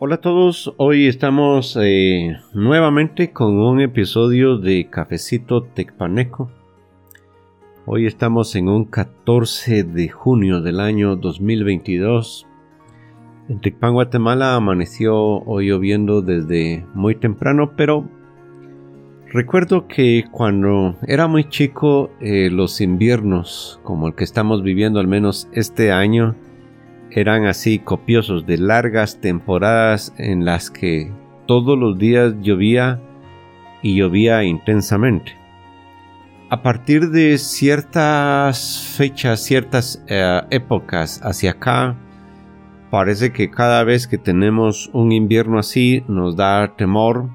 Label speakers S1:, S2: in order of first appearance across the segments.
S1: Hola a todos, hoy estamos eh, nuevamente con un episodio de Cafecito Tecpaneco. Hoy estamos en un 14 de junio del año 2022. En Tecpan, Guatemala amaneció hoy lloviendo desde muy temprano, pero recuerdo que cuando era muy chico eh, los inviernos, como el que estamos viviendo al menos este año, eran así copiosos de largas temporadas en las que todos los días llovía y llovía intensamente. A partir de ciertas fechas, ciertas eh, épocas hacia acá, parece que cada vez que tenemos un invierno así nos da temor.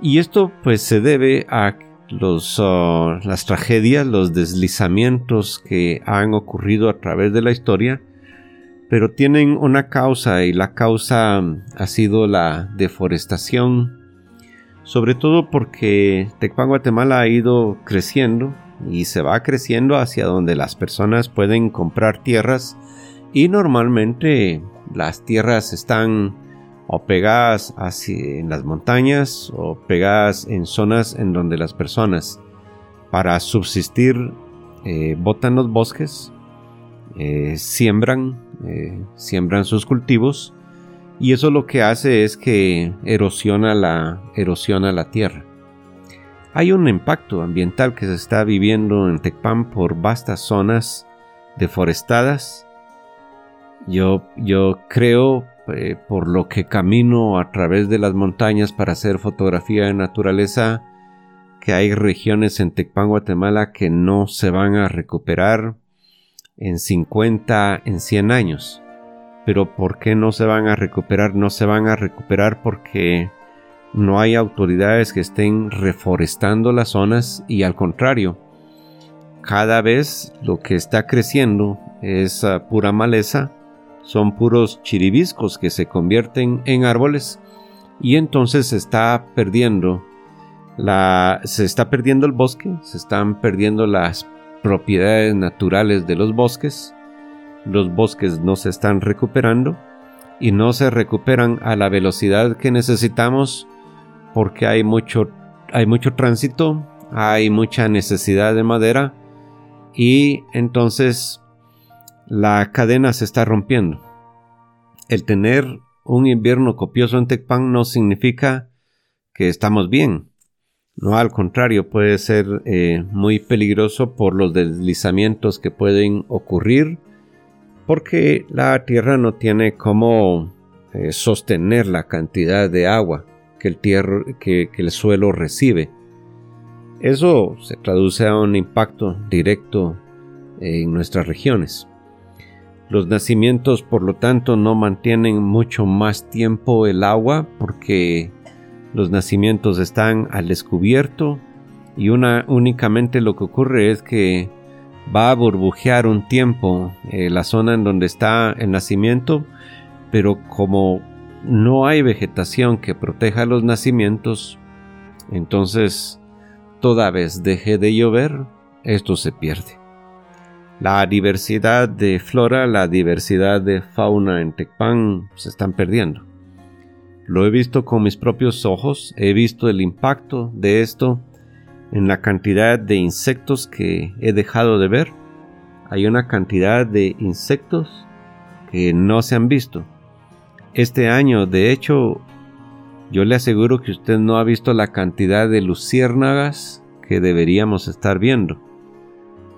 S1: Y esto pues se debe a los, uh, las tragedias, los deslizamientos que han ocurrido a través de la historia pero tienen una causa y la causa ha sido la deforestación, sobre todo porque Tecpan Guatemala ha ido creciendo y se va creciendo hacia donde las personas pueden comprar tierras y normalmente las tierras están o pegadas hacia, en las montañas o pegadas en zonas en donde las personas para subsistir eh, botan los bosques, eh, siembran eh, siembran sus cultivos y eso lo que hace es que erosiona la, erosiona la tierra. Hay un impacto ambiental que se está viviendo en Tecpan por vastas zonas deforestadas. Yo, yo creo, eh, por lo que camino a través de las montañas para hacer fotografía de naturaleza, que hay regiones en Tecpan, Guatemala, que no se van a recuperar en 50, en 100 años. Pero ¿por qué no se van a recuperar? No se van a recuperar porque no hay autoridades que estén reforestando las zonas y al contrario, cada vez lo que está creciendo es ah, pura maleza, son puros chiribiscos que se convierten en árboles y entonces se está perdiendo la se está perdiendo el bosque, se están perdiendo las propiedades naturales de los bosques. Los bosques no se están recuperando y no se recuperan a la velocidad que necesitamos porque hay mucho, hay mucho tránsito, hay mucha necesidad de madera y entonces la cadena se está rompiendo. El tener un invierno copioso en Tecpan no significa que estamos bien. No, al contrario, puede ser eh, muy peligroso por los deslizamientos que pueden ocurrir, porque la tierra no tiene cómo eh, sostener la cantidad de agua que el, que el suelo recibe. Eso se traduce a un impacto directo en nuestras regiones. Los nacimientos, por lo tanto, no mantienen mucho más tiempo el agua porque los nacimientos están al descubierto y una, únicamente lo que ocurre es que va a burbujear un tiempo eh, la zona en donde está el nacimiento, pero como no hay vegetación que proteja los nacimientos, entonces toda vez deje de llover, esto se pierde. La diversidad de flora, la diversidad de fauna en Tecpan se están perdiendo. Lo he visto con mis propios ojos, he visto el impacto de esto en la cantidad de insectos que he dejado de ver. Hay una cantidad de insectos que no se han visto. Este año, de hecho, yo le aseguro que usted no ha visto la cantidad de luciérnagas que deberíamos estar viendo.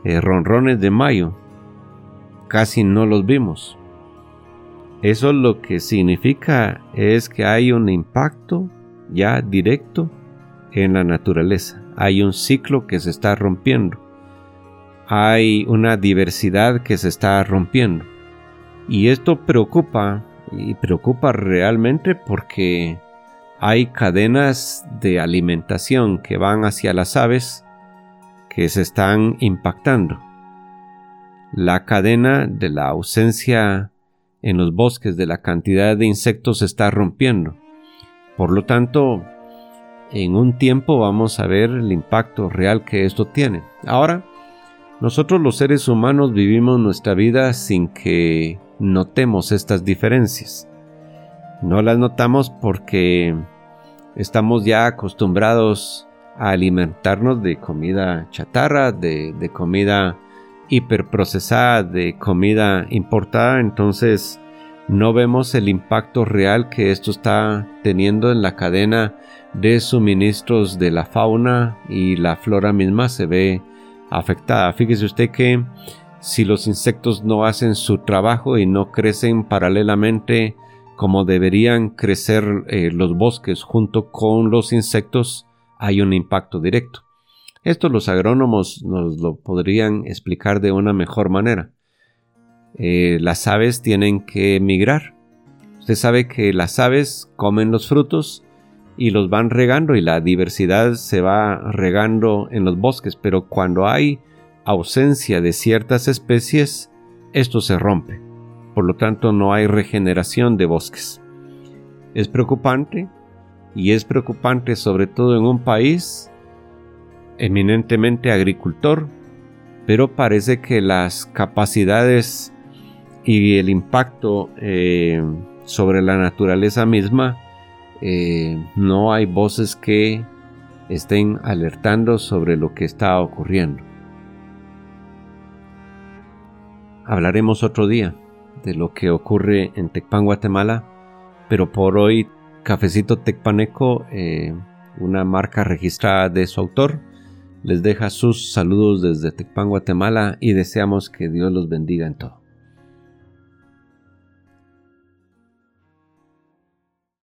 S1: Eh, ronrones de mayo. Casi no los vimos. Eso lo que significa es que hay un impacto ya directo en la naturaleza. Hay un ciclo que se está rompiendo. Hay una diversidad que se está rompiendo. Y esto preocupa y preocupa realmente porque hay cadenas de alimentación que van hacia las aves que se están impactando. La cadena de la ausencia en los bosques de la cantidad de insectos se está rompiendo. Por lo tanto, en un tiempo vamos a ver el impacto real que esto tiene. Ahora, nosotros los seres humanos vivimos nuestra vida sin que notemos estas diferencias. No las notamos porque estamos ya acostumbrados a alimentarnos de comida chatarra, de, de comida hiperprocesada, de comida importada, entonces no vemos el impacto real que esto está teniendo en la cadena de suministros de la fauna y la flora misma se ve afectada. Fíjese usted que si los insectos no hacen su trabajo y no crecen paralelamente como deberían crecer eh, los bosques junto con los insectos, hay un impacto directo. Esto los agrónomos nos lo podrían explicar de una mejor manera. Eh, las aves tienen que migrar. Usted sabe que las aves comen los frutos y los van regando y la diversidad se va regando en los bosques, pero cuando hay ausencia de ciertas especies, esto se rompe. Por lo tanto, no hay regeneración de bosques. Es preocupante y es preocupante sobre todo en un país eminentemente agricultor, pero parece que las capacidades y el impacto eh, sobre la naturaleza misma, eh, no hay voces que estén alertando sobre lo que está ocurriendo. Hablaremos otro día de lo que ocurre en Tecpan, Guatemala, pero por hoy Cafecito Tecpaneco, eh, una marca registrada de su autor, les deja sus saludos desde Tecpan, Guatemala y deseamos que Dios los bendiga en todo.